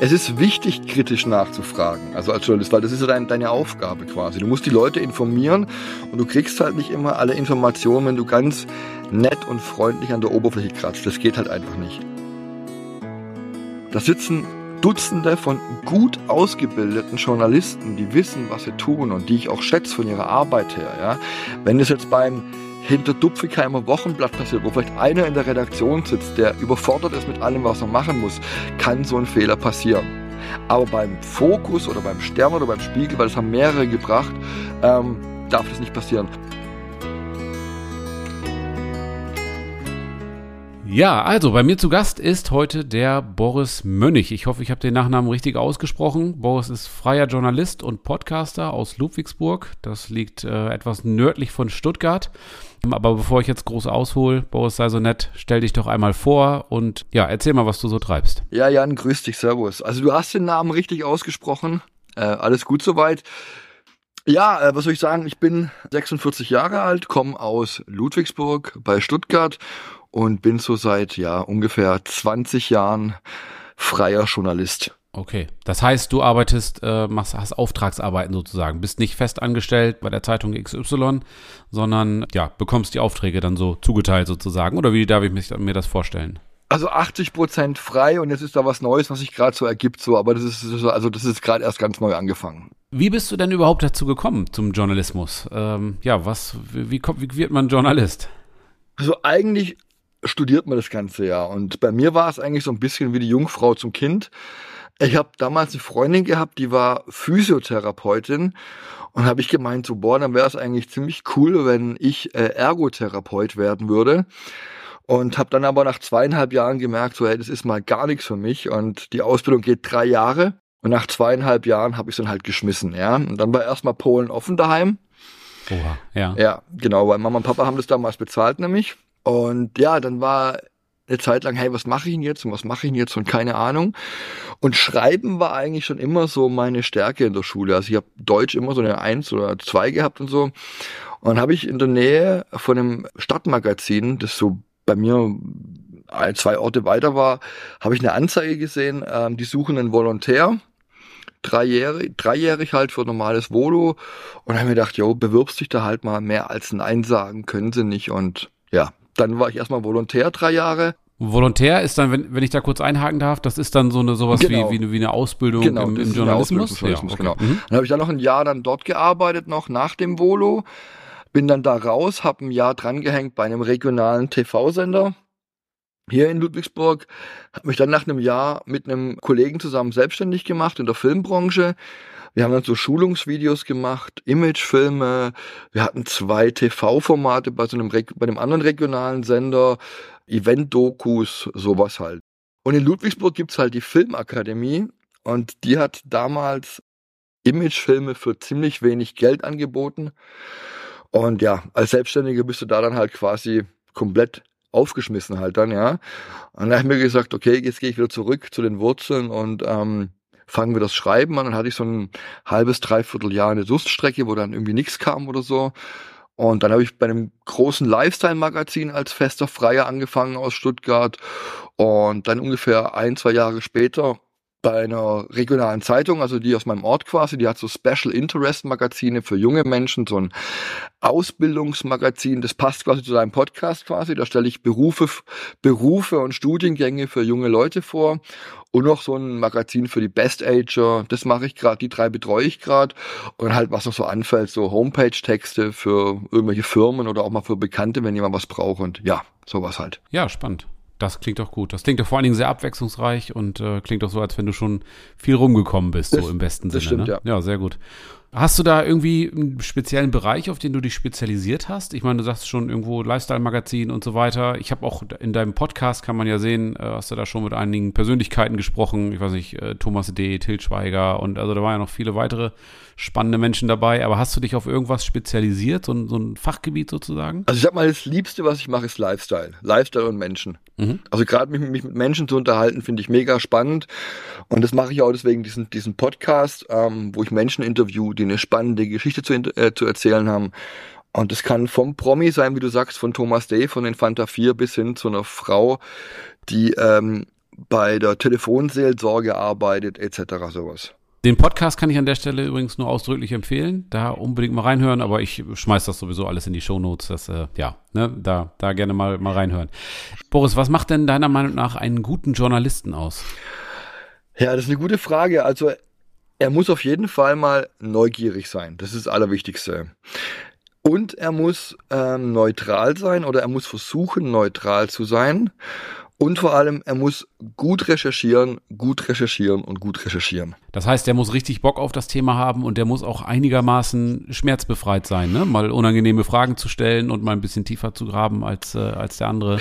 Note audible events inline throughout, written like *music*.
es ist wichtig, kritisch nachzufragen, also als Journalist, weil das ist ja dein, deine Aufgabe quasi. Du musst die Leute informieren und du kriegst halt nicht immer alle Informationen, wenn du ganz nett und freundlich an der Oberfläche kratzt. Das geht halt einfach nicht. Da sitzen Dutzende von gut ausgebildeten Journalisten, die wissen, was sie tun und die ich auch schätze von ihrer Arbeit her. Ja. Wenn es jetzt beim hinter Dupfigheimer Wochenblatt passiert, wo vielleicht einer in der Redaktion sitzt, der überfordert ist mit allem, was er machen muss, kann so ein Fehler passieren. Aber beim Fokus oder beim Stern oder beim Spiegel, weil das haben mehrere gebracht, ähm, darf das nicht passieren. Ja, also bei mir zu Gast ist heute der Boris Mönnig. Ich hoffe, ich habe den Nachnamen richtig ausgesprochen. Boris ist freier Journalist und Podcaster aus Ludwigsburg. Das liegt äh, etwas nördlich von Stuttgart. Aber bevor ich jetzt groß aushole, Boris, sei so nett, stell dich doch einmal vor und ja, erzähl mal, was du so treibst. Ja, Jan, grüß dich, Servus. Also du hast den Namen richtig ausgesprochen. Äh, alles gut soweit. Ja, äh, was soll ich sagen? Ich bin 46 Jahre alt, komme aus Ludwigsburg bei Stuttgart und bin so seit ja ungefähr 20 Jahren freier Journalist. Okay, das heißt, du arbeitest, äh, machst, hast Auftragsarbeiten sozusagen, bist nicht fest angestellt bei der Zeitung XY, sondern ja, bekommst die Aufträge dann so zugeteilt sozusagen. Oder wie darf ich mich, mir das vorstellen? Also 80 Prozent frei und jetzt ist da was Neues, was sich gerade so ergibt, so, aber das ist also das ist gerade erst ganz neu angefangen. Wie bist du denn überhaupt dazu gekommen zum Journalismus? Ähm, ja, was, wie, wie, wie wird man Journalist? Also eigentlich studiert man das ganze Jahr. Und bei mir war es eigentlich so ein bisschen wie die Jungfrau zum Kind. Ich habe damals eine Freundin gehabt, die war Physiotherapeutin und habe ich gemeint, so boah, dann wäre es eigentlich ziemlich cool, wenn ich äh, Ergotherapeut werden würde. Und habe dann aber nach zweieinhalb Jahren gemerkt, so hey, das ist mal gar nichts für mich und die Ausbildung geht drei Jahre. Und nach zweieinhalb Jahren habe ich dann halt geschmissen, ja. Und dann war erstmal Polen offen daheim. Oha, ja. Ja, genau, weil Mama und Papa haben das damals bezahlt nämlich. Und ja, dann war eine Zeit lang, hey, was mache ich denn jetzt und was mache ich denn jetzt und keine Ahnung. Und Schreiben war eigentlich schon immer so meine Stärke in der Schule. Also ich habe Deutsch immer so eine Eins oder zwei gehabt und so. Und habe ich in der Nähe von einem Stadtmagazin, das so bei mir zwei Orte weiter war, habe ich eine Anzeige gesehen, ähm, die suchen einen Volontär dreijährig, dreijährig halt für normales Volo und habe mir gedacht, jo, bewirbst dich da halt mal mehr als Nein sagen, können sie nicht und ja, dann war ich erstmal Volontär drei Jahre. Volontär ist dann, wenn, wenn ich da kurz einhaken darf, das ist dann so eine sowas genau. wie, wie, wie, eine Ausbildung genau, im, im Journalismus. Journalismus ja, okay. genau. Mhm. Dann habe ich dann noch ein Jahr dann dort gearbeitet, noch nach dem Volo. Bin dann da raus, habe ein Jahr drangehängt bei einem regionalen TV-Sender hier in Ludwigsburg. Habe mich dann nach einem Jahr mit einem Kollegen zusammen selbstständig gemacht in der Filmbranche. Wir haben dann so Schulungsvideos gemacht, Imagefilme. Wir hatten zwei TV-Formate bei so einem, bei einem anderen regionalen Sender, Event-Dokus, sowas halt. Und in Ludwigsburg gibt's halt die Filmakademie und die hat damals Imagefilme für ziemlich wenig Geld angeboten. Und ja, als Selbstständiger bist du da dann halt quasi komplett aufgeschmissen halt dann, ja. Und dann habe ich mir gesagt, okay, jetzt gehe ich wieder zurück zu den Wurzeln und ähm, fangen wir das Schreiben an. Dann hatte ich so ein halbes, dreiviertel Jahr eine Durststrecke, wo dann irgendwie nichts kam oder so. Und dann habe ich bei einem großen Lifestyle-Magazin als fester Freier angefangen aus Stuttgart. Und dann ungefähr ein, zwei Jahre später bei einer regionalen Zeitung, also die aus meinem Ort quasi, die hat so Special Interest Magazine für junge Menschen, so ein Ausbildungsmagazin, das passt quasi zu deinem Podcast quasi, da stelle ich Berufe, Berufe und Studiengänge für junge Leute vor. Und noch so ein Magazin für die Best Ager, das mache ich gerade, die drei betreue ich gerade und halt was noch so anfällt, so Homepage-Texte für irgendwelche Firmen oder auch mal für Bekannte, wenn jemand was braucht. Und ja, sowas halt. Ja, spannend. Das klingt doch gut. Das klingt doch vor allen Dingen sehr abwechslungsreich und äh, klingt doch so, als wenn du schon viel rumgekommen bist, das, so im besten Sinne. Stimmt, ne? ja. ja, sehr gut. Hast du da irgendwie einen speziellen Bereich, auf den du dich spezialisiert hast? Ich meine, du sagst schon irgendwo Lifestyle-Magazin und so weiter. Ich habe auch in deinem Podcast, kann man ja sehen, äh, hast du da schon mit einigen Persönlichkeiten gesprochen. Ich weiß nicht, äh, Thomas D., Til Schweiger und also da waren ja noch viele weitere spannende Menschen dabei. Aber hast du dich auf irgendwas spezialisiert, so ein, so ein Fachgebiet sozusagen? Also ich sag mal, das Liebste, was ich mache, ist Lifestyle. Lifestyle und Menschen. Mhm. Also gerade mich, mich, mit Menschen zu unterhalten, finde ich mega spannend. Und das mache ich auch deswegen diesen, diesen Podcast, ähm, wo ich Menschen interview, die eine spannende Geschichte zu, äh, zu erzählen haben. Und das kann vom Promi sein, wie du sagst, von Thomas Day, von den Fanta 4 bis hin zu einer Frau, die ähm, bei der Telefonseelsorge arbeitet, etc. sowas. Den Podcast kann ich an der Stelle übrigens nur ausdrücklich empfehlen. Da unbedingt mal reinhören, aber ich schmeiß das sowieso alles in die Shownotes. Das, äh, ja, ne, da, da gerne mal, mal reinhören. Boris, was macht denn deiner Meinung nach einen guten Journalisten aus? Ja, das ist eine gute Frage. Also, er muss auf jeden Fall mal neugierig sein. Das ist das Allerwichtigste. Und er muss ähm, neutral sein oder er muss versuchen, neutral zu sein. Und vor allem, er muss gut recherchieren, gut recherchieren und gut recherchieren. Das heißt, er muss richtig Bock auf das Thema haben und der muss auch einigermaßen schmerzbefreit sein, ne? Mal unangenehme Fragen zu stellen und mal ein bisschen tiefer zu graben als, äh, als der andere.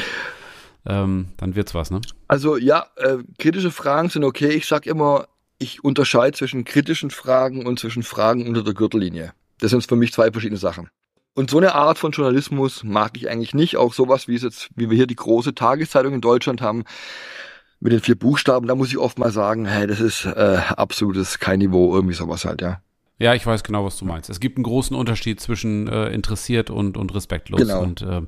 Ähm, dann wird's was, ne? Also ja, äh, kritische Fragen sind okay. Ich sag immer, ich unterscheide zwischen kritischen Fragen und zwischen Fragen unter der Gürtellinie. Das sind für mich zwei verschiedene Sachen. Und so eine Art von Journalismus mag ich eigentlich nicht. Auch sowas wie es jetzt, wie wir hier die große Tageszeitung in Deutschland haben, mit den vier Buchstaben, da muss ich oft mal sagen, hey, das ist äh, absolutes kein Niveau, irgendwie sowas halt, ja. Ja, ich weiß genau, was du meinst. Es gibt einen großen Unterschied zwischen äh, interessiert und, und respektlos. Genau. Und äh,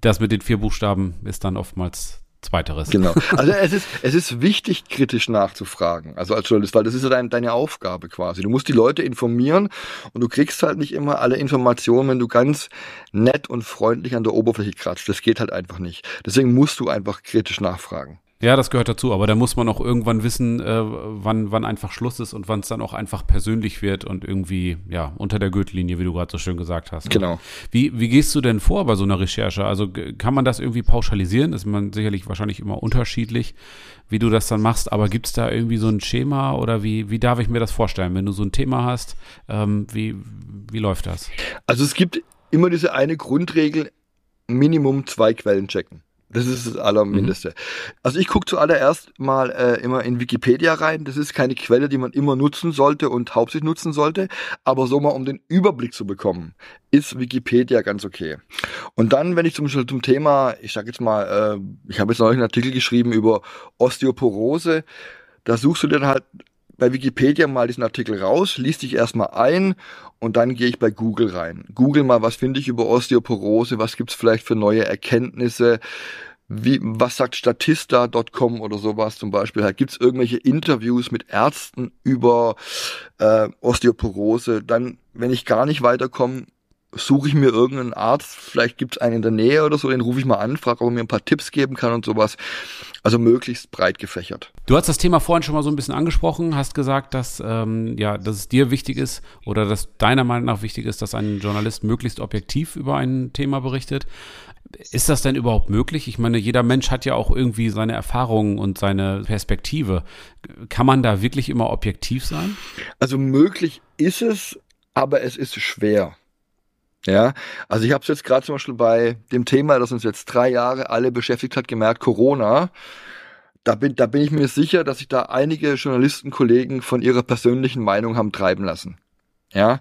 das mit den vier Buchstaben ist dann oftmals Zweiteres. Genau. *laughs* Also es ist, es ist wichtig, kritisch nachzufragen. Also als Journalist, weil das ist ja dein, deine Aufgabe quasi. Du musst die Leute informieren und du kriegst halt nicht immer alle Informationen, wenn du ganz nett und freundlich an der Oberfläche kratzt. Das geht halt einfach nicht. Deswegen musst du einfach kritisch nachfragen. Ja, das gehört dazu, aber da muss man auch irgendwann wissen, äh, wann, wann einfach Schluss ist und wann es dann auch einfach persönlich wird und irgendwie, ja, unter der Gürtellinie, wie du gerade so schön gesagt hast. Genau. Wie, wie gehst du denn vor bei so einer Recherche? Also kann man das irgendwie pauschalisieren? Ist man sicherlich wahrscheinlich immer unterschiedlich, wie du das dann machst, aber gibt es da irgendwie so ein Schema oder wie, wie darf ich mir das vorstellen? Wenn du so ein Thema hast, ähm, wie, wie läuft das? Also es gibt immer diese eine Grundregel, Minimum zwei Quellen checken. Das ist das Allermindeste. Mhm. Also ich gucke zuallererst mal äh, immer in Wikipedia rein. Das ist keine Quelle, die man immer nutzen sollte und hauptsächlich nutzen sollte. Aber so mal, um den Überblick zu bekommen, ist Wikipedia ganz okay. Und dann, wenn ich zum Beispiel zum Thema, ich sage jetzt mal, äh, ich habe jetzt neulich einen Artikel geschrieben über Osteoporose, da suchst du dann halt bei Wikipedia mal diesen Artikel raus, liest dich erstmal ein und dann gehe ich bei Google rein. Google mal, was finde ich über Osteoporose, was gibt's vielleicht für neue Erkenntnisse, wie, was sagt Statista.com oder sowas zum Beispiel. Da gibt's irgendwelche Interviews mit Ärzten über äh, Osteoporose. Dann, wenn ich gar nicht weiterkomme, suche ich mir irgendeinen Arzt, vielleicht gibt's einen in der Nähe oder so, den rufe ich mal an, frage, ob er mir ein paar Tipps geben kann und sowas. Also möglichst breit gefächert. Du hast das Thema vorhin schon mal so ein bisschen angesprochen, hast gesagt, dass, ähm, ja, dass es dir wichtig ist oder dass deiner Meinung nach wichtig ist, dass ein Journalist möglichst objektiv über ein Thema berichtet. Ist das denn überhaupt möglich? Ich meine, jeder Mensch hat ja auch irgendwie seine Erfahrungen und seine Perspektive. Kann man da wirklich immer objektiv sein? Also möglich ist es, aber es ist schwer. Ja, also ich habe es jetzt gerade zum Beispiel bei dem Thema, das uns jetzt drei Jahre alle beschäftigt hat, gemerkt, Corona. Da bin, da bin ich mir sicher, dass sich da einige Journalistenkollegen von ihrer persönlichen Meinung haben treiben lassen. Ja,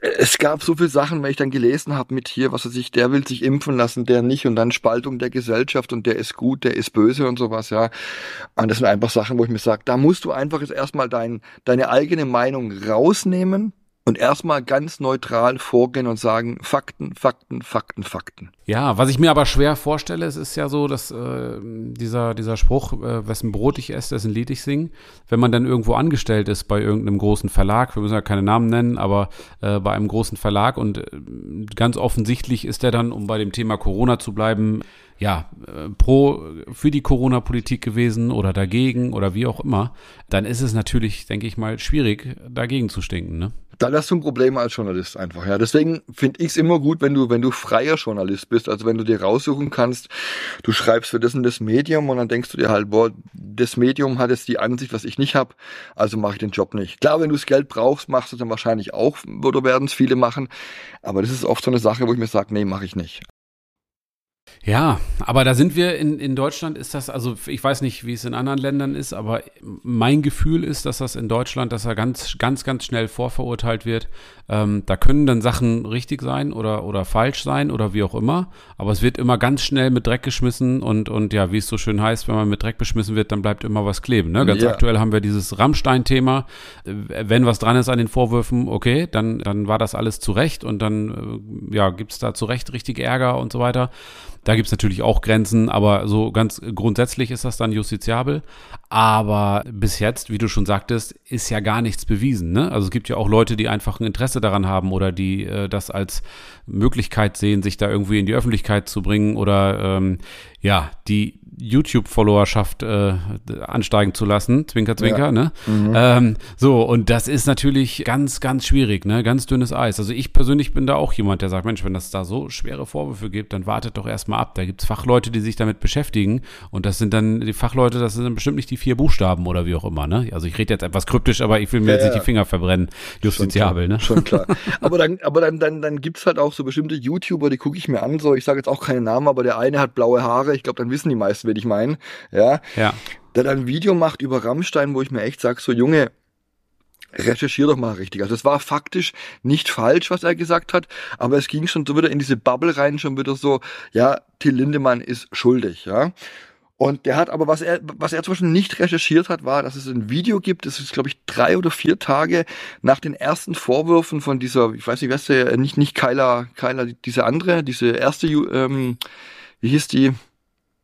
es gab so viele Sachen, wenn ich dann gelesen habe mit hier, was er sich, der will sich impfen lassen, der nicht und dann Spaltung der Gesellschaft und der ist gut, der ist böse und sowas, ja. Und das sind einfach Sachen, wo ich mir sage, da musst du einfach jetzt erstmal dein, deine eigene Meinung rausnehmen und erstmal ganz neutral vorgehen und sagen, Fakten, Fakten, Fakten, Fakten. Ja, was ich mir aber schwer vorstelle, es ist ja so, dass äh, dieser, dieser Spruch, äh, wessen Brot ich esse, dessen Lied ich sing, wenn man dann irgendwo angestellt ist bei irgendeinem großen Verlag, wir müssen ja keine Namen nennen, aber äh, bei einem großen Verlag und äh, ganz offensichtlich ist er dann, um bei dem Thema Corona zu bleiben, ja, äh, pro für die Corona-Politik gewesen oder dagegen oder wie auch immer, dann ist es natürlich, denke ich mal, schwierig, dagegen zu stinken, ne? Dann hast du ein Problem als Journalist einfach. Ja, deswegen finde ich es immer gut, wenn du, wenn du freier Journalist bist, also wenn du dir raussuchen kannst, du schreibst für das und das Medium und dann denkst du dir halt, boah, das Medium hat jetzt die Ansicht, was ich nicht habe, also mache ich den Job nicht. Klar, wenn du das Geld brauchst, machst du dann wahrscheinlich auch, oder werden es viele machen, aber das ist oft so eine Sache, wo ich mir sage, nee, mache ich nicht. Ja, aber da sind wir in, in Deutschland, ist das, also ich weiß nicht, wie es in anderen Ländern ist, aber mein Gefühl ist, dass das in Deutschland, dass er ganz, ganz, ganz schnell vorverurteilt wird. Ähm, da können dann Sachen richtig sein oder, oder falsch sein oder wie auch immer, aber es wird immer ganz schnell mit Dreck geschmissen und, und ja, wie es so schön heißt, wenn man mit Dreck beschmissen wird, dann bleibt immer was kleben. Ne? Ganz ja. aktuell haben wir dieses Rammstein-Thema. Wenn was dran ist an den Vorwürfen, okay, dann, dann war das alles zu Recht und dann äh, ja, gibt es da zu Recht richtig Ärger und so weiter Da gibt's natürlich auch Grenzen, aber so ganz grundsätzlich ist das dann justiziabel. Aber bis jetzt, wie du schon sagtest, ist ja gar nichts bewiesen. Ne? Also es gibt ja auch Leute, die einfach ein Interesse daran haben oder die äh, das als Möglichkeit sehen, sich da irgendwie in die Öffentlichkeit zu bringen oder ähm, ja, die YouTube-Followerschaft äh, ansteigen zu lassen, Zwinker, Zwinker, ja. ne? Mhm. Ähm, so, und das ist natürlich ganz, ganz schwierig, ne? Ganz dünnes Eis. Also ich persönlich bin da auch jemand, der sagt, Mensch, wenn das da so schwere Vorwürfe gibt, dann wartet doch erstmal ab. Da gibt's Fachleute, die sich damit beschäftigen und das sind dann die Fachleute, das sind dann bestimmt nicht die vier Buchstaben oder wie auch immer, ne? Also ich rede jetzt etwas kryptisch, aber ich will mir ja, jetzt nicht die Finger verbrennen. Justiziabel, ne? Schon klar. *laughs* aber dann, aber dann, dann, dann gibt's halt auch so bestimmte YouTuber, die gucke ich mir an, so, ich sage jetzt auch keine Namen, aber der eine hat blaue Haare, ich glaube, dann wissen die meisten, wen ich meine, ja. Ja. Der dann ein Video macht über Rammstein, wo ich mir echt sage, so Junge, recherchier doch mal richtig. Also es war faktisch nicht falsch, was er gesagt hat, aber es ging schon so wieder in diese Bubble rein, schon wieder so, ja, Till Lindemann ist schuldig, ja. Und der hat aber, was er, was er zum Beispiel nicht recherchiert hat, war, dass es ein Video gibt, das ist, glaube ich, drei oder vier Tage nach den ersten Vorwürfen von dieser, ich weiß nicht, wer ist der, nicht, nicht Kyla, Kyla, diese andere, diese erste, ähm, wie hieß die?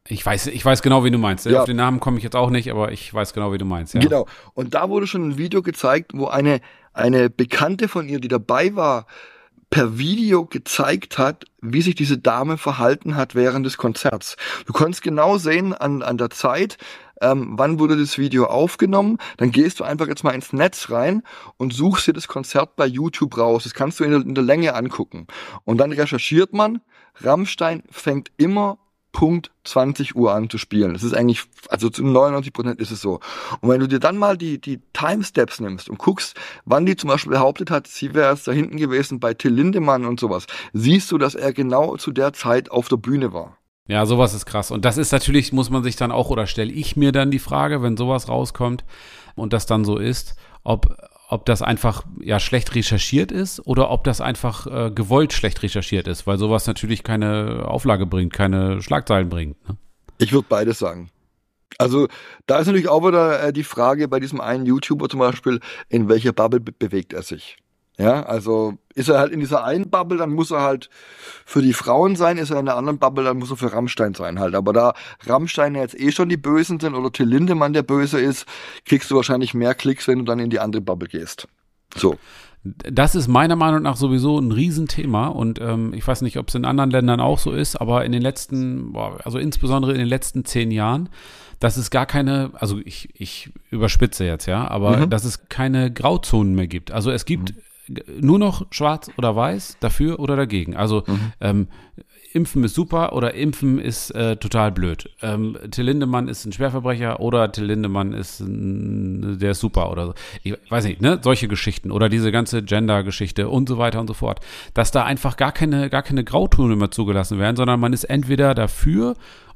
Ich weiß, ich weiß genau, wie du meinst. Ja. Auf den Namen komme ich jetzt auch nicht, aber ich weiß genau, wie du meinst. Ja. Genau. Und da wurde schon ein Video gezeigt, wo eine, eine Bekannte von ihr, die dabei war, per Video gezeigt hat, wie sich diese Dame verhalten hat während des Konzerts. Du konntest genau sehen an, an der Zeit, ähm, wann wurde das Video aufgenommen. Dann gehst du einfach jetzt mal ins Netz rein und suchst dir das Konzert bei YouTube raus. Das kannst du in der, in der Länge angucken. Und dann recherchiert man, Rammstein fängt immer Punkt 20 Uhr an zu spielen. Das ist eigentlich, also zu 99 Prozent ist es so. Und wenn du dir dann mal die, die Timesteps nimmst und guckst, wann die zum Beispiel behauptet hat, sie wäre erst da hinten gewesen bei Till Lindemann und sowas, siehst du, dass er genau zu der Zeit auf der Bühne war. Ja, sowas ist krass. Und das ist natürlich, muss man sich dann auch, oder stelle ich mir dann die Frage, wenn sowas rauskommt und das dann so ist, ob, ob das einfach ja schlecht recherchiert ist oder ob das einfach äh, gewollt schlecht recherchiert ist, weil sowas natürlich keine Auflage bringt, keine Schlagzeilen bringt. Ne? Ich würde beides sagen. Also da ist natürlich auch wieder äh, die Frage bei diesem einen YouTuber zum Beispiel, in welcher Bubble be bewegt er sich. Ja, also ist er halt in dieser einen Bubble, dann muss er halt für die Frauen sein, ist er in der anderen Bubble, dann muss er für Rammstein sein halt. Aber da Rammstein jetzt eh schon die Bösen sind oder Till Lindemann der Böse ist, kriegst du wahrscheinlich mehr Klicks, wenn du dann in die andere Bubble gehst. So. Das ist meiner Meinung nach sowieso ein Riesenthema und ähm, ich weiß nicht, ob es in anderen Ländern auch so ist, aber in den letzten, also insbesondere in den letzten zehn Jahren, dass es gar keine, also ich, ich überspitze jetzt, ja, aber mhm. dass es keine Grauzonen mehr gibt. Also es gibt mhm nur noch schwarz oder weiß, dafür oder dagegen. Also mhm. ähm, Impfen ist super oder Impfen ist äh, total blöd. Ähm, Till Lindemann ist ein Schwerverbrecher oder Till Lindemann ist ein, der ist super oder so. Ich weiß nicht, ne? Solche Geschichten oder diese ganze Gender-Geschichte und so weiter und so fort. Dass da einfach gar keine, gar keine Grautöne mehr zugelassen werden, sondern man ist entweder dafür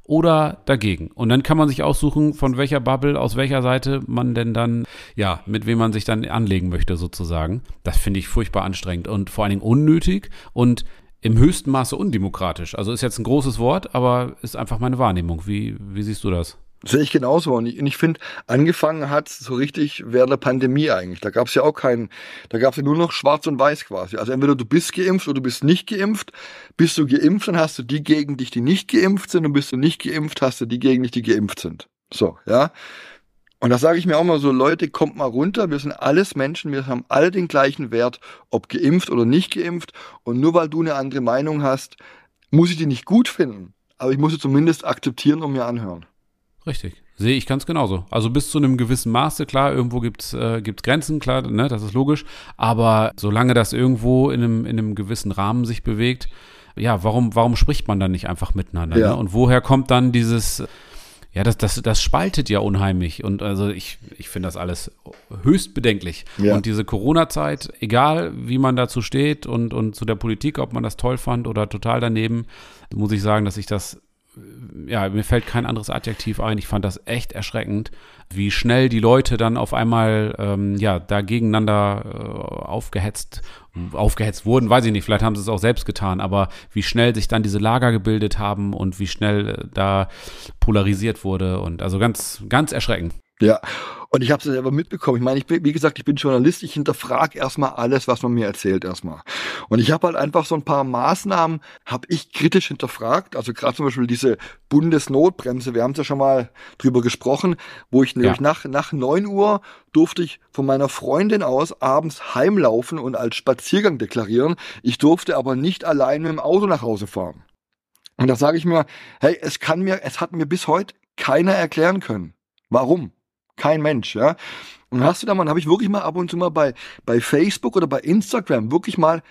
oder dagegen. Und dann kann man sich aussuchen, von welcher Bubble, aus welcher Seite man denn dann, ja, mit wem man sich dann anlegen möchte, sozusagen. Das finde ich furchtbar anstrengend und vor allen Dingen unnötig und im höchsten Maße undemokratisch. Also ist jetzt ein großes Wort, aber ist einfach meine Wahrnehmung. Wie, wie siehst du das? Sehe ich genauso. Und ich, ich finde, angefangen hat so richtig während der Pandemie eigentlich. Da gab es ja auch keinen, da gab es ja nur noch schwarz und weiß quasi. Also entweder du bist geimpft oder du bist nicht geimpft. Bist du geimpft, dann hast du die gegen dich, die nicht geimpft sind. Und bist du nicht geimpft, hast du die gegen dich, die geimpft sind. So, ja. Und da sage ich mir auch mal so, Leute, kommt mal runter, wir sind alles Menschen, wir haben alle den gleichen Wert, ob geimpft oder nicht geimpft. Und nur weil du eine andere Meinung hast, muss ich die nicht gut finden. Aber ich muss sie zumindest akzeptieren und mir anhören. Richtig. Sehe ich ganz genauso. Also bis zu einem gewissen Maße, klar, irgendwo gibt's äh, gibt's Grenzen, klar, ne, das ist logisch. Aber solange das irgendwo in einem, in einem gewissen Rahmen sich bewegt, ja, warum, warum spricht man dann nicht einfach miteinander? Ja. Ne? Und woher kommt dann dieses, ja, das, das, das spaltet ja unheimlich. Und also ich, ich finde das alles höchst bedenklich. Ja. Und diese Corona-Zeit, egal wie man dazu steht und, und zu der Politik, ob man das toll fand oder total daneben, muss ich sagen, dass ich das ja, mir fällt kein anderes Adjektiv ein. Ich fand das echt erschreckend, wie schnell die Leute dann auf einmal ähm, ja da gegeneinander äh, aufgehetzt aufgehetzt wurden, weiß ich nicht, vielleicht haben sie es auch selbst getan, aber wie schnell sich dann diese Lager gebildet haben und wie schnell äh, da polarisiert wurde und also ganz ganz erschreckend. Ja, und ich habe es selber mitbekommen. Ich meine, ich bin, wie gesagt, ich bin Journalist, ich hinterfrage erstmal alles, was man mir erzählt erstmal. Und ich habe halt einfach so ein paar Maßnahmen, habe ich kritisch hinterfragt. Also gerade zum Beispiel diese Bundesnotbremse, wir haben es ja schon mal drüber gesprochen, wo ich nämlich ja. nach, nach neun Uhr durfte ich von meiner Freundin aus abends heimlaufen und als Spaziergang deklarieren. Ich durfte aber nicht allein mit dem Auto nach Hause fahren. Und da sage ich mir, hey, es kann mir, es hat mir bis heute keiner erklären können. Warum? Kein Mensch, ja. Und hast du da mal, habe ich wirklich mal ab und zu mal bei, bei Facebook oder bei Instagram wirklich mal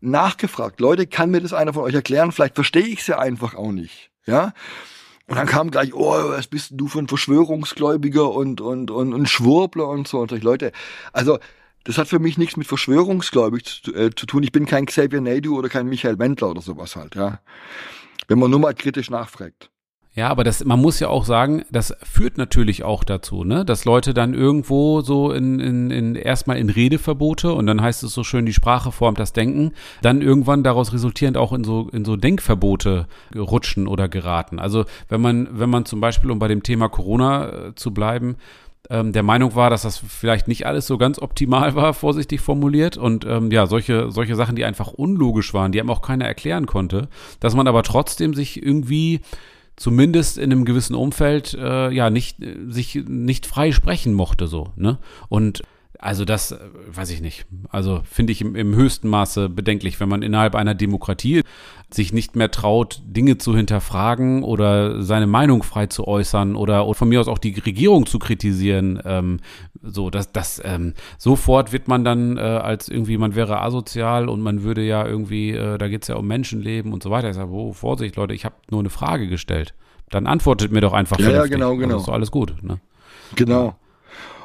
nachgefragt. Leute, kann mir das einer von euch erklären? Vielleicht verstehe ich es ja einfach auch nicht, ja. Und dann kam gleich, oh, was bist du für ein Verschwörungsgläubiger und, und, und, und Schwurbler und so. Und so. Leute, also, das hat für mich nichts mit Verschwörungsgläubig zu, äh, zu tun. Ich bin kein Xavier Naidu oder kein Michael Wendler oder sowas halt, ja. Wenn man nur mal kritisch nachfragt. Ja, aber das, man muss ja auch sagen, das führt natürlich auch dazu, ne, dass Leute dann irgendwo so in, in, in erstmal in Redeverbote und dann heißt es so schön, die Sprache formt das Denken, dann irgendwann daraus resultierend auch in so, in so Denkverbote rutschen oder geraten. Also wenn man, wenn man zum Beispiel, um bei dem Thema Corona äh, zu bleiben, ähm, der Meinung war, dass das vielleicht nicht alles so ganz optimal war, vorsichtig formuliert. Und ähm, ja, solche, solche Sachen, die einfach unlogisch waren, die einem auch keiner erklären konnte, dass man aber trotzdem sich irgendwie zumindest in einem gewissen Umfeld äh, ja nicht sich nicht frei sprechen mochte so ne? Und also das äh, weiß ich nicht. Also finde ich im, im, höchsten Maße bedenklich, wenn man innerhalb einer Demokratie sich nicht mehr traut, Dinge zu hinterfragen oder seine Meinung frei zu äußern oder, oder von mir aus auch die Regierung zu kritisieren. Ähm, so, dass das ähm, sofort wird man dann äh, als irgendwie, man wäre asozial und man würde ja irgendwie, äh, da geht es ja um Menschenleben und so weiter. Ich sage, oh, Vorsicht, Leute, ich habe nur eine Frage gestellt. Dann antwortet mir doch einfach. Ja, ja genau, genau. ist alles gut. Ne? Genau.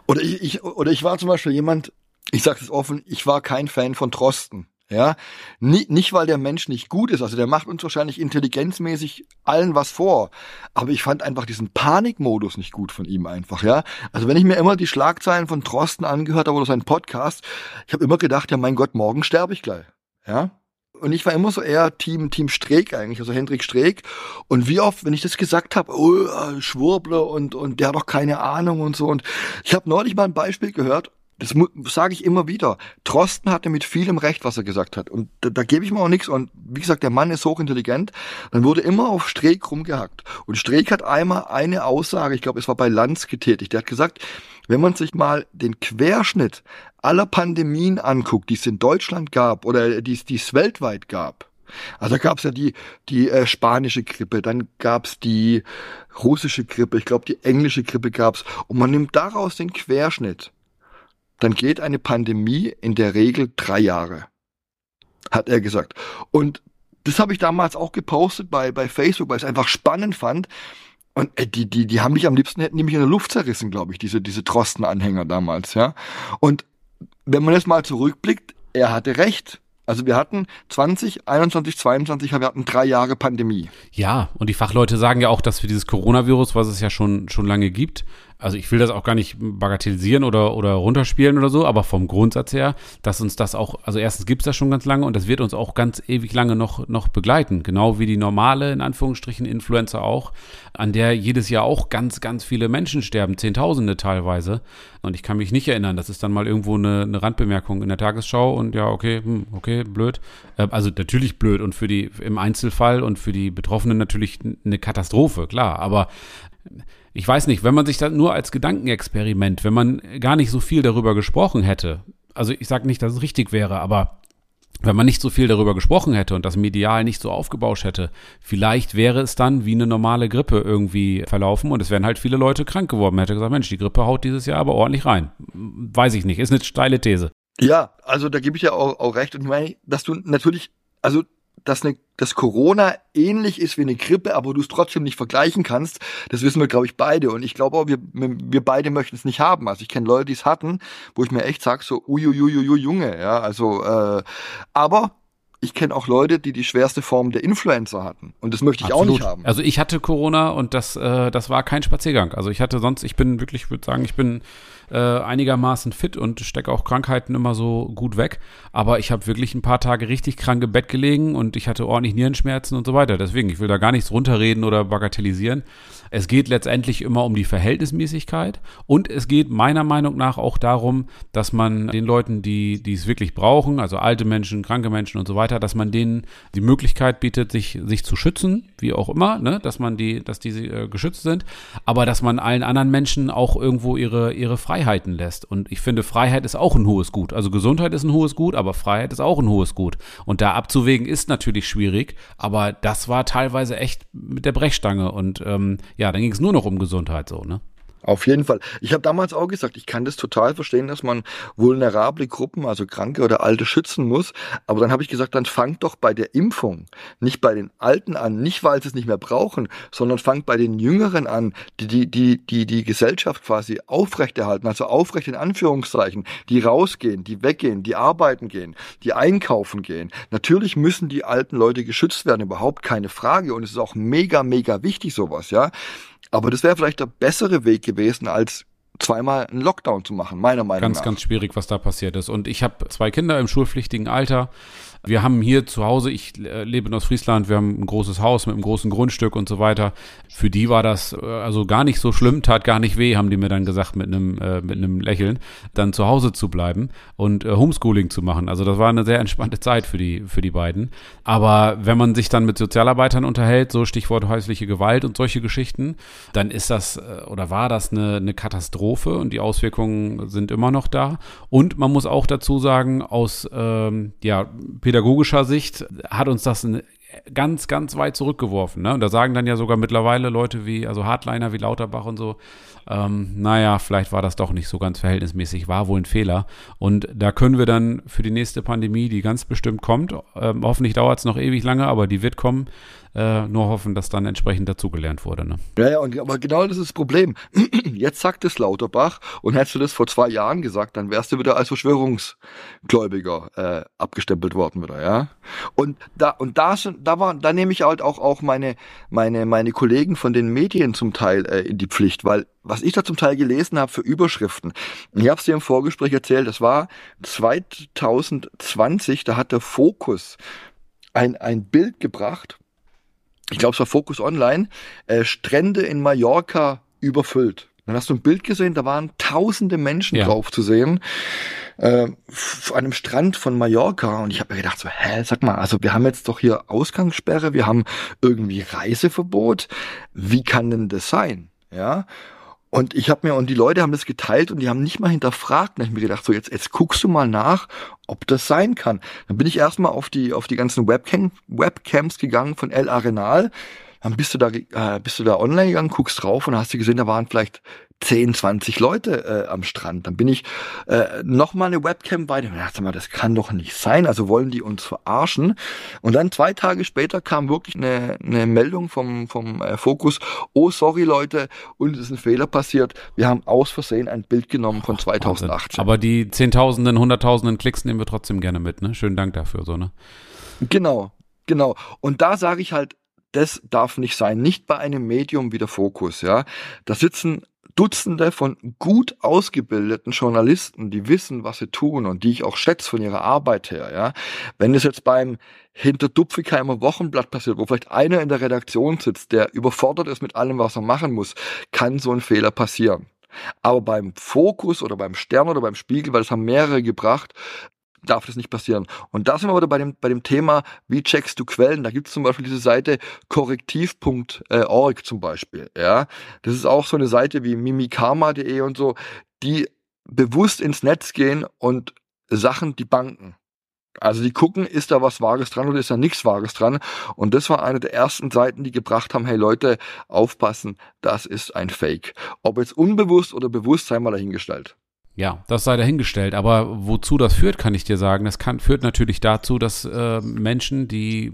Oder ich, ich, oder ich war zum Beispiel jemand, ich sage es offen, ich war kein Fan von Trosten. Ja, nicht, nicht weil der Mensch nicht gut ist, also der macht uns wahrscheinlich intelligenzmäßig allen was vor, aber ich fand einfach diesen Panikmodus nicht gut von ihm einfach, ja. Also wenn ich mir immer die Schlagzeilen von Trosten angehört habe oder seinen Podcast, ich habe immer gedacht, ja mein Gott, morgen sterbe ich gleich, ja. Und ich war immer so eher Team, Team Streeck eigentlich, also Hendrik Streeck. Und wie oft, wenn ich das gesagt habe, oh, äh, Schwurbler und, und der hat doch keine Ahnung und so. Und ich habe neulich mal ein Beispiel gehört, das sage ich immer wieder. Trosten hatte mit vielem Recht, was er gesagt hat. Und da, da gebe ich mir auch nichts. Und wie gesagt, der Mann ist hochintelligent. Dann wurde immer auf Streeck rumgehackt. Und Streeck hat einmal eine Aussage, ich glaube, es war bei Lanz getätigt. Der hat gesagt, wenn man sich mal den Querschnitt aller Pandemien anguckt, die es in Deutschland gab oder die, die es weltweit gab, also da gab es ja die, die äh, spanische Grippe, dann gab es die russische Grippe, ich glaube die englische Grippe gab es. Und man nimmt daraus den Querschnitt. Dann geht eine Pandemie in der Regel drei Jahre, hat er gesagt. Und das habe ich damals auch gepostet bei, bei Facebook, weil ich es einfach spannend fand, und äh, die, die, die haben mich am liebsten, hätten die mich in der Luft zerrissen, glaube ich, diese, diese Trosten-Anhänger damals, ja. Und wenn man jetzt mal zurückblickt, er hatte recht. Also wir hatten 20, 21, 22, wir hatten drei Jahre Pandemie. Ja, und die Fachleute sagen ja auch, dass für dieses Coronavirus, was es ja schon, schon lange gibt, also ich will das auch gar nicht bagatellisieren oder, oder runterspielen oder so, aber vom Grundsatz her, dass uns das auch, also erstens gibt es das schon ganz lange und das wird uns auch ganz ewig lange noch, noch begleiten. Genau wie die normale, in Anführungsstrichen, Influenza auch, an der jedes Jahr auch ganz, ganz viele Menschen sterben, Zehntausende teilweise. Und ich kann mich nicht erinnern, das ist dann mal irgendwo eine, eine Randbemerkung in der Tagesschau und ja, okay, hm, okay, blöd. Äh, also natürlich blöd und für die im Einzelfall und für die Betroffenen natürlich eine Katastrophe, klar. Aber ich weiß nicht, wenn man sich das nur als Gedankenexperiment, wenn man gar nicht so viel darüber gesprochen hätte, also ich sage nicht, dass es richtig wäre, aber wenn man nicht so viel darüber gesprochen hätte und das medial nicht so aufgebauscht hätte, vielleicht wäre es dann wie eine normale Grippe irgendwie verlaufen und es wären halt viele Leute krank geworden. Man hätte gesagt, Mensch, die Grippe haut dieses Jahr aber ordentlich rein. Weiß ich nicht, ist eine steile These. Ja, also da gebe ich ja auch, auch recht und ich meine, dass du natürlich, also dass, eine, dass Corona ähnlich ist wie eine Grippe, aber du es trotzdem nicht vergleichen kannst, das wissen wir, glaube ich, beide. Und ich glaube auch, wir, wir beide möchten es nicht haben. Also ich kenne Leute, die es hatten, wo ich mir echt sage, so uiuiuiui, Junge, ja, also, äh, aber ich kenne auch Leute, die die schwerste Form der Influencer hatten. Und das möchte ich Absolut. auch nicht haben. Also ich hatte Corona und das, äh, das war kein Spaziergang. Also ich hatte sonst, ich bin wirklich, ich würde sagen, ich bin äh, einigermaßen fit und stecke auch Krankheiten immer so gut weg. Aber ich habe wirklich ein paar Tage richtig krank im Bett gelegen und ich hatte ordentlich Nierenschmerzen und so weiter. Deswegen, ich will da gar nichts runterreden oder bagatellisieren. Es geht letztendlich immer um die Verhältnismäßigkeit und es geht meiner Meinung nach auch darum, dass man den Leuten, die, die es wirklich brauchen, also alte Menschen, kranke Menschen und so weiter, dass man denen die Möglichkeit bietet, sich, sich zu schützen, wie auch immer, ne? dass man die, dass die äh, geschützt sind, aber dass man allen anderen Menschen auch irgendwo ihre, ihre Freiheiten lässt. Und ich finde, Freiheit ist auch ein hohes Gut. Also Gesundheit ist ein hohes Gut, aber Freiheit ist auch ein hohes Gut. Und da abzuwägen ist natürlich schwierig, aber das war teilweise echt mit der Brechstange und ähm, ja, dann ging es nur noch um Gesundheit so, ne? Auf jeden Fall. Ich habe damals auch gesagt, ich kann das total verstehen, dass man vulnerable Gruppen, also Kranke oder Alte, schützen muss. Aber dann habe ich gesagt, dann fangt doch bei der Impfung, nicht bei den Alten an, nicht weil sie es nicht mehr brauchen, sondern fangt bei den Jüngeren an, die die die die, die Gesellschaft quasi aufrechterhalten, also aufrecht in Anführungszeichen, die rausgehen, die weggehen, die arbeiten gehen, die einkaufen gehen. Natürlich müssen die alten Leute geschützt werden, überhaupt keine Frage. Und es ist auch mega mega wichtig sowas, ja. Aber das wäre vielleicht der bessere Weg gewesen, als zweimal einen Lockdown zu machen, meiner Meinung Ganz, nach. ganz schwierig, was da passiert ist. Und ich habe zwei Kinder im schulpflichtigen Alter. Wir haben hier zu Hause, ich äh, lebe in Ostfriesland, wir haben ein großes Haus mit einem großen Grundstück und so weiter. Für die war das äh, also gar nicht so schlimm, tat gar nicht weh, haben die mir dann gesagt mit einem äh, mit einem Lächeln, dann zu Hause zu bleiben und äh, Homeschooling zu machen. Also das war eine sehr entspannte Zeit für die für die beiden. Aber wenn man sich dann mit Sozialarbeitern unterhält, so Stichwort häusliche Gewalt und solche Geschichten, dann ist das äh, oder war das eine, eine Katastrophe und die Auswirkungen sind immer noch da. Und man muss auch dazu sagen, aus ähm, ja pädagogischer Sicht hat uns das ein ganz, ganz weit zurückgeworfen. Ne? Und da sagen dann ja sogar mittlerweile Leute wie, also Hardliner wie Lauterbach und so, ähm, naja, vielleicht war das doch nicht so ganz verhältnismäßig, war wohl ein Fehler. Und da können wir dann für die nächste Pandemie, die ganz bestimmt kommt, ähm, hoffentlich dauert es noch ewig lange, aber die wird kommen, äh, nur hoffen, dass dann entsprechend dazugelernt wurde. Ne? Ja, ja, und, aber genau das ist das Problem. *clears throat* Jetzt sagt es Lauterbach und hättest du das vor zwei Jahren gesagt, dann wärst du wieder als Verschwörungsgläubiger äh, abgestempelt worden wieder, ja. Und da und da sind, da war, da nehme ich halt auch auch meine meine meine Kollegen von den Medien zum Teil äh, in die Pflicht, weil was ich da zum Teil gelesen habe für Überschriften, ich habe es dir im Vorgespräch erzählt, das war 2020, da hat der Fokus ein ein Bild gebracht ich glaube, es war Focus Online, äh, Strände in Mallorca überfüllt. Dann hast du ein Bild gesehen, da waren tausende Menschen Ja. drauf zu sehen, äh, auf einem Strand von Mallorca. Und ich habe mir gedacht, so, hä, sag mal, also wir haben jetzt doch hier Ausgangssperre, wir haben irgendwie Reiseverbot. Wie kann denn das sein? Ja. Und ich habe mir, und die Leute haben das geteilt und die haben nicht mal hinterfragt. Und ich mir gedacht, so jetzt, jetzt guckst du mal nach, ob das sein kann. Dann bin ich erstmal auf die, auf die ganzen Webcam, Webcams gegangen von El Arenal. Dann bist du da, äh, bist du da online gegangen, guckst drauf und hast du gesehen, da waren vielleicht 10, 20 Leute äh, am Strand. Dann bin ich äh, nochmal eine Webcam weiter und dachte mal, das kann doch nicht sein. Also wollen die uns verarschen. Und dann zwei Tage später kam wirklich eine, eine Meldung vom, vom äh, Fokus. Oh, sorry Leute, uns ist ein Fehler passiert. Wir haben aus Versehen ein Bild genommen von 2018. Aber die Zehntausenden, Hunderttausenden Klicks nehmen wir trotzdem gerne mit, ne? Schönen Dank dafür, so, ne? Genau, genau. Und da sage ich halt, das darf nicht sein. Nicht bei einem Medium wie der Fokus, ja. Da sitzen Dutzende von gut ausgebildeten Journalisten, die wissen, was sie tun und die ich auch schätze von ihrer Arbeit her, ja. Wenn es jetzt beim Hinterdupfigheimer Wochenblatt passiert, wo vielleicht einer in der Redaktion sitzt, der überfordert ist mit allem, was er machen muss, kann so ein Fehler passieren. Aber beim Fokus oder beim Stern oder beim Spiegel, weil das haben mehrere gebracht, darf das nicht passieren. Und da sind wir wieder bei dem, bei dem Thema, wie checkst du Quellen? Da gibt es zum Beispiel diese Seite korrektiv.org zum Beispiel. Ja, Das ist auch so eine Seite wie mimikama.de und so, die bewusst ins Netz gehen und Sachen die Banken. Also die gucken, ist da was Vages dran oder ist da nichts Vages dran? Und das war eine der ersten Seiten, die gebracht haben, hey Leute, aufpassen, das ist ein Fake. Ob jetzt unbewusst oder bewusst, sei mal dahingestellt. Ja, das sei dahingestellt. Aber wozu das führt, kann ich dir sagen. Das kann, führt natürlich dazu, dass äh, Menschen, die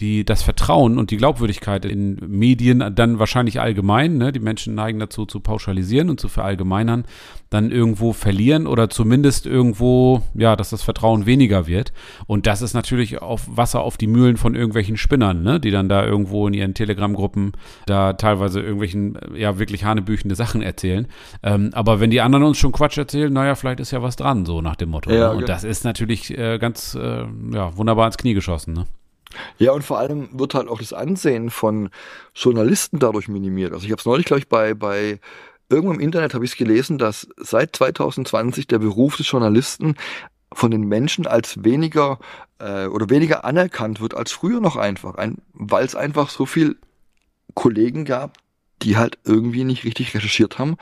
die, das Vertrauen und die Glaubwürdigkeit in Medien dann wahrscheinlich allgemein, ne, die Menschen neigen dazu zu pauschalisieren und zu verallgemeinern, dann irgendwo verlieren oder zumindest irgendwo, ja, dass das Vertrauen weniger wird. Und das ist natürlich auf Wasser auf die Mühlen von irgendwelchen Spinnern, ne, die dann da irgendwo in ihren Telegram-Gruppen da teilweise irgendwelchen, ja, wirklich hanebüchende Sachen erzählen. Ähm, aber wenn die anderen uns schon Quatsch erzählen, naja, vielleicht ist ja was dran, so nach dem Motto. Ja, ne? Und genau. das ist natürlich äh, ganz, äh, ja, wunderbar ins Knie geschossen, ne? Ja, und vor allem wird halt auch das Ansehen von Journalisten dadurch minimiert. Also ich habe es neulich, glaube ich, bei, bei irgendwo im Internet habe ich es gelesen, dass seit 2020 der Beruf des Journalisten von den Menschen als weniger äh, oder weniger anerkannt wird als früher noch einfach, ein, weil es einfach so viel Kollegen gab, die halt irgendwie nicht richtig recherchiert haben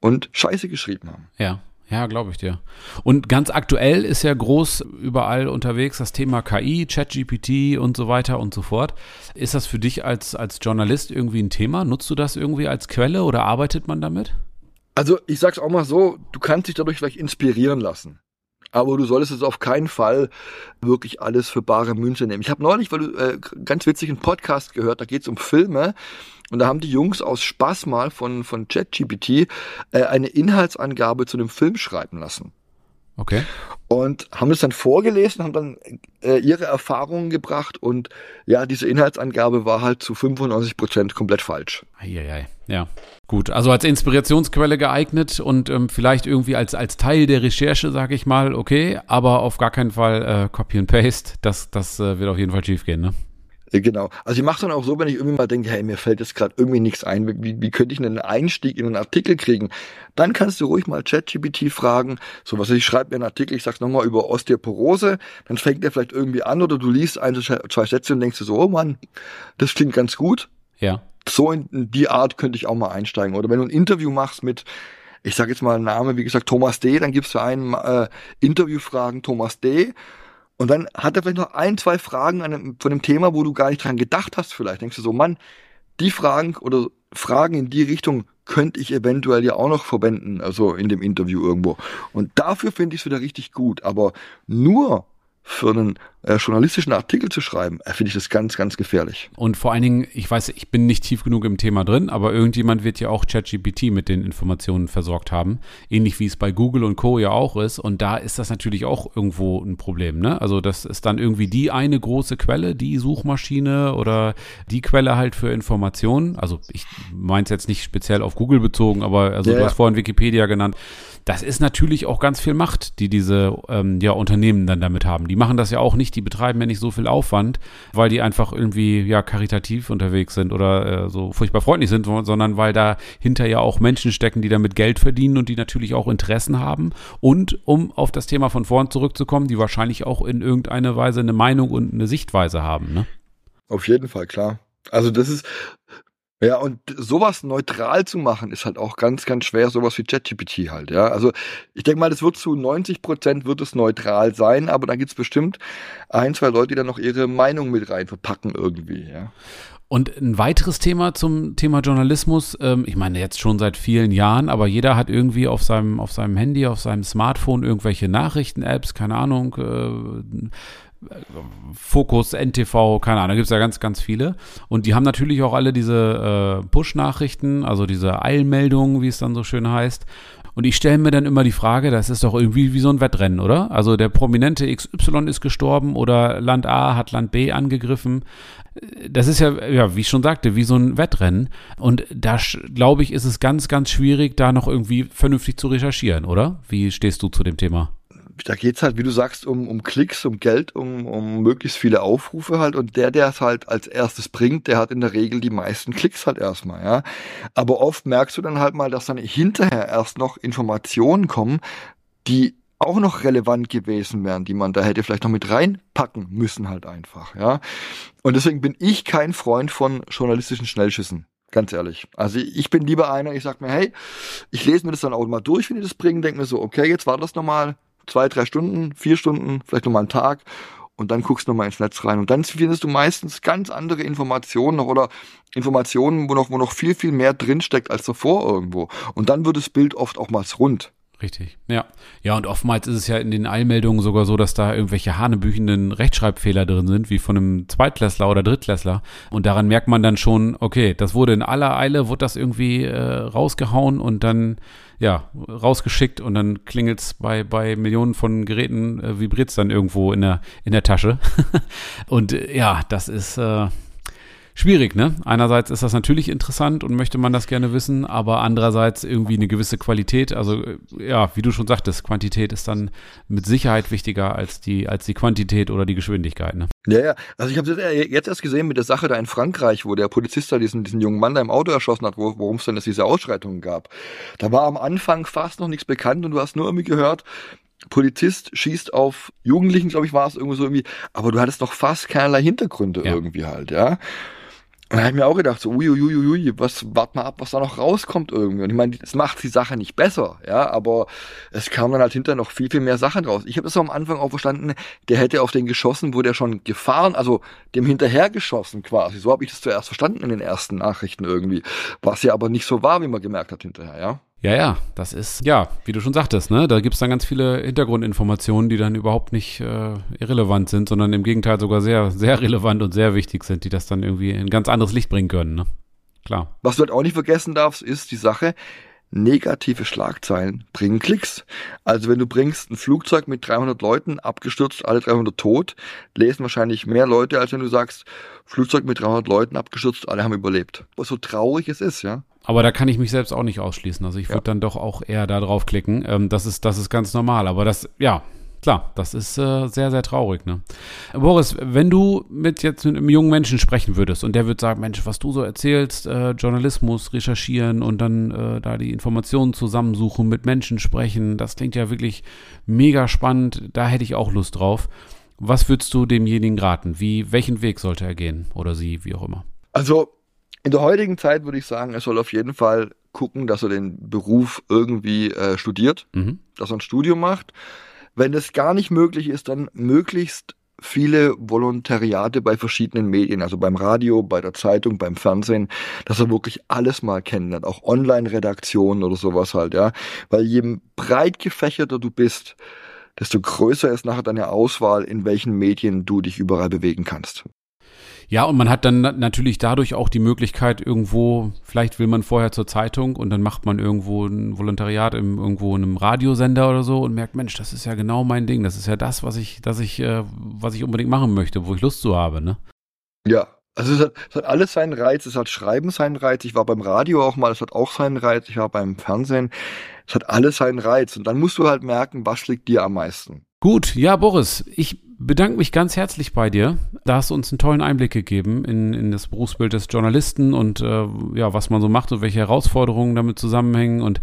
und Scheiße geschrieben haben. Ja. Ja, glaube ich dir. Und ganz aktuell ist ja groß überall unterwegs das Thema KI, ChatGPT und so weiter und so fort. Ist das für dich als, als Journalist irgendwie ein Thema? Nutzt du das irgendwie als Quelle oder arbeitet man damit? Also ich sag's auch mal so, du kannst dich dadurch vielleicht inspirieren lassen. Aber du solltest es auf keinen Fall wirklich alles für bare Münze nehmen. Ich habe neulich, weil du äh, ganz witzig einen Podcast gehört, da geht's um Filme und da haben die Jungs aus Spaß mal von, von ChatGPT äh, eine Inhaltsangabe zu einem Film schreiben lassen. Okay. Und haben es dann vorgelesen, haben dann äh, ihre Erfahrungen gebracht und ja, diese Inhaltsangabe war halt zu 95 Prozent komplett falsch. Eieiei. Ja, gut. Also als Inspirationsquelle geeignet und ähm, vielleicht irgendwie als, als Teil der Recherche, sage ich mal, okay, aber auf gar keinen Fall äh, Copy and Paste. Das, das äh, wird auf jeden Fall schief gehen, ne? Genau. Also ich mache dann auch so, wenn ich irgendwie mal denke, hey, mir fällt jetzt gerade irgendwie nichts ein, wie, wie könnte ich einen Einstieg in einen Artikel kriegen? Dann kannst du ruhig mal ChatGPT fragen, so was ich schreibe mir einen Artikel, ich sag's nochmal über Osteoporose, dann fängt der vielleicht irgendwie an oder du liest ein, zwei Sätze und denkst du so, oh Mann, das klingt ganz gut. Ja. So in die Art könnte ich auch mal einsteigen. Oder wenn du ein Interview machst mit, ich sage jetzt mal einen Namen, wie gesagt, Thomas D., dann gibst du einen äh, Interviewfragen Thomas D., und dann hat er vielleicht noch ein, zwei Fragen einem, von dem Thema, wo du gar nicht dran gedacht hast. Vielleicht denkst du so, Mann, die Fragen oder Fragen in die Richtung könnte ich eventuell ja auch noch verwenden, also in dem Interview irgendwo. Und dafür finde ich es wieder richtig gut. Aber nur für einen äh, journalistischen Artikel zu schreiben, äh, finde ich das ganz, ganz gefährlich. Und vor allen Dingen, ich weiß, ich bin nicht tief genug im Thema drin, aber irgendjemand wird ja auch ChatGPT mit den Informationen versorgt haben. Ähnlich wie es bei Google und Co. ja auch ist. Und da ist das natürlich auch irgendwo ein Problem. Ne? Also das ist dann irgendwie die eine große Quelle, die Suchmaschine oder die Quelle halt für Informationen. Also ich meine es jetzt nicht speziell auf Google bezogen, aber also ja, du hast vorhin Wikipedia genannt das ist natürlich auch ganz viel Macht, die diese ähm, ja, Unternehmen dann damit haben. Die machen das ja auch nicht, die betreiben ja nicht so viel Aufwand, weil die einfach irgendwie ja karitativ unterwegs sind oder äh, so furchtbar freundlich sind, sondern weil dahinter ja auch Menschen stecken, die damit Geld verdienen und die natürlich auch Interessen haben. Und um auf das Thema von vorn zurückzukommen, die wahrscheinlich auch in irgendeiner Weise eine Meinung und eine Sichtweise haben. Ne? Auf jeden Fall, klar. Also das ist ja, und sowas neutral zu machen, ist halt auch ganz, ganz schwer, sowas wie ChatGPT halt, ja. Also ich denke mal, das wird zu 90 Prozent wird es neutral sein, aber dann gibt's bestimmt ein, zwei Leute, die dann noch ihre Meinung mit rein verpacken irgendwie, ja. Und ein weiteres Thema zum Thema Journalismus, ähm, ich meine jetzt schon seit vielen Jahren, aber jeder hat irgendwie auf seinem, auf seinem Handy, auf seinem Smartphone irgendwelche Nachrichten-Apps, keine Ahnung, äh, Fokus, NTV, keine Ahnung, da gibt es ja ganz, ganz viele. Und die haben natürlich auch alle diese äh, Push-Nachrichten, also diese Eilmeldungen, wie es dann so schön heißt. Und ich stelle mir dann immer die Frage, das ist doch irgendwie wie so ein Wettrennen, oder? Also der prominente XY ist gestorben oder Land A hat Land B angegriffen. Das ist ja, ja, wie ich schon sagte, wie so ein Wettrennen. Und da, glaube ich, ist es ganz, ganz schwierig, da noch irgendwie vernünftig zu recherchieren, oder? Wie stehst du zu dem Thema? Da geht's halt, wie du sagst, um, um Klicks, um Geld, um, um möglichst viele Aufrufe halt. Und der, der es halt als erstes bringt, der hat in der Regel die meisten Klicks halt erstmal, ja. Aber oft merkst du dann halt mal, dass dann hinterher erst noch Informationen kommen, die auch noch relevant gewesen wären, die man da hätte vielleicht noch mit reinpacken müssen halt einfach, ja. Und deswegen bin ich kein Freund von journalistischen Schnellschüssen. Ganz ehrlich. Also ich bin lieber einer, ich sag mir, hey, ich lese mir das dann auch mal durch, wenn die das bringen, denke mir so, okay, jetzt war das nochmal, zwei, drei Stunden, vier Stunden, vielleicht nochmal einen Tag und dann guckst du nochmal ins Netz rein. Und dann findest du meistens ganz andere Informationen noch oder Informationen, wo noch, wo noch viel, viel mehr drinsteckt als davor irgendwo. Und dann wird das Bild oft auch mal rund. Richtig, ja. Ja, und oftmals ist es ja in den Eilmeldungen sogar so, dass da irgendwelche hanebüchenden Rechtschreibfehler drin sind, wie von einem Zweitklässler oder Drittklässler. Und daran merkt man dann schon, okay, das wurde in aller Eile, wurde das irgendwie äh, rausgehauen und dann, ja, rausgeschickt und dann klingelt es bei, bei Millionen von Geräten, äh, vibriert es dann irgendwo in der, in der Tasche. *laughs* und äh, ja, das ist, äh, schwierig, ne? Einerseits ist das natürlich interessant und möchte man das gerne wissen, aber andererseits irgendwie eine gewisse Qualität. Also äh, ja, wie du schon sagtest, Quantität ist dann mit Sicherheit wichtiger als die als die Quantität oder die Geschwindigkeit, ne? Ja, ja. Also ich habe jetzt erst gesehen mit der Sache da in Frankreich, wo der Polizist da diesen, diesen jungen Mann da im Auto erschossen hat, wo, worum es dann diese Ausschreitungen gab. Da war am Anfang fast noch nichts bekannt und du hast nur irgendwie gehört, Polizist schießt auf Jugendlichen, glaube ich, war es irgendwie so irgendwie, aber du hattest noch fast keinerlei Hintergründe ja. irgendwie halt, ja. Und da habe ich mir auch gedacht, so, uiuiuiui, ui, ui, was, wart mal ab, was da noch rauskommt irgendwie. Und ich meine, es macht die Sache nicht besser, ja, aber es kam dann halt hinterher noch viel, viel mehr Sachen raus. Ich habe es am Anfang auch verstanden, der hätte auf den geschossen, wo der schon gefahren, also dem hinterher geschossen quasi. So habe ich das zuerst verstanden in den ersten Nachrichten irgendwie. Was ja aber nicht so war, wie man gemerkt hat hinterher, ja. Ja, ja, das ist, ja, wie du schon sagtest, ne, da gibt's dann ganz viele Hintergrundinformationen, die dann überhaupt nicht äh, irrelevant sind, sondern im Gegenteil sogar sehr, sehr relevant und sehr wichtig sind, die das dann irgendwie in ein ganz anderes Licht bringen können, ne? Klar. Was du halt auch nicht vergessen darfst, ist die Sache, negative Schlagzeilen bringen Klicks. Also wenn du bringst ein Flugzeug mit 300 Leuten, abgestürzt, alle 300 tot, lesen wahrscheinlich mehr Leute, als wenn du sagst, Flugzeug mit 300 Leuten abgestürzt, alle haben überlebt. Was so traurig es ist, ja. Aber da kann ich mich selbst auch nicht ausschließen. Also ich würde ja. dann doch auch eher da drauf klicken. Ähm, das, ist, das ist ganz normal. Aber das, ja, klar, das ist äh, sehr, sehr traurig. Ne? Boris, wenn du mit jetzt mit einem jungen Menschen sprechen würdest und der würde sagen, Mensch, was du so erzählst, äh, Journalismus recherchieren und dann äh, da die Informationen zusammensuchen, mit Menschen sprechen, das klingt ja wirklich mega spannend. Da hätte ich auch Lust drauf. Was würdest du demjenigen raten? Wie, welchen Weg sollte er gehen oder sie, wie auch immer? Also in der heutigen Zeit würde ich sagen, er soll auf jeden Fall gucken, dass er den Beruf irgendwie äh, studiert, mhm. dass er ein Studium macht. Wenn das gar nicht möglich ist, dann möglichst viele Volontariate bei verschiedenen Medien, also beim Radio, bei der Zeitung, beim Fernsehen, dass er wirklich alles mal kennenlernt, auch Online-Redaktionen oder sowas halt, ja. Weil je breit gefächerter du bist, desto größer ist nachher deine Auswahl, in welchen Medien du dich überall bewegen kannst. Ja, und man hat dann natürlich dadurch auch die Möglichkeit, irgendwo, vielleicht will man vorher zur Zeitung und dann macht man irgendwo ein Volontariat im, irgendwo in einem Radiosender oder so und merkt, Mensch, das ist ja genau mein Ding. Das ist ja das, was ich, das ich, äh, was ich unbedingt machen möchte, wo ich Lust zu habe, ne? Ja, also es hat, es hat alles seinen Reiz, es hat Schreiben seinen Reiz, ich war beim Radio auch mal, es hat auch seinen Reiz, ich war beim Fernsehen, es hat alles seinen Reiz und dann musst du halt merken, was liegt dir am meisten. Gut, ja, Boris, ich bedanke mich ganz herzlich bei dir. Da hast du uns einen tollen Einblick gegeben in, in das Berufsbild des Journalisten und äh, ja, was man so macht und welche Herausforderungen damit zusammenhängen. Und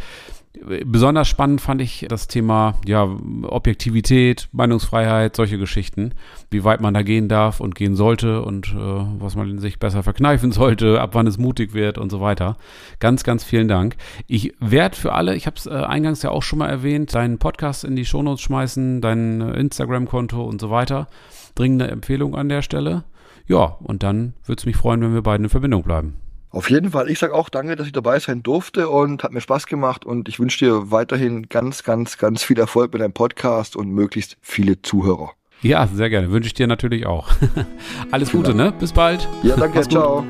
Besonders spannend fand ich das Thema ja, Objektivität, Meinungsfreiheit, solche Geschichten, wie weit man da gehen darf und gehen sollte und äh, was man sich besser verkneifen sollte, ab wann es mutig wird und so weiter. Ganz, ganz vielen Dank. Ich werde für alle, ich habe es äh, eingangs ja auch schon mal erwähnt, deinen Podcast in die Shownotes schmeißen, dein äh, Instagram-Konto und so weiter. Dringende Empfehlung an der Stelle. Ja, und dann würde es mich freuen, wenn wir beiden in Verbindung bleiben. Auf jeden Fall. Ich sage auch danke, dass ich dabei sein durfte und hat mir Spaß gemacht und ich wünsche dir weiterhin ganz, ganz, ganz viel Erfolg mit deinem Podcast und möglichst viele Zuhörer. Ja, sehr gerne. Wünsche ich dir natürlich auch. *laughs* Alles Gute, ne? Bis bald. Ja, danke. *laughs* Ciao.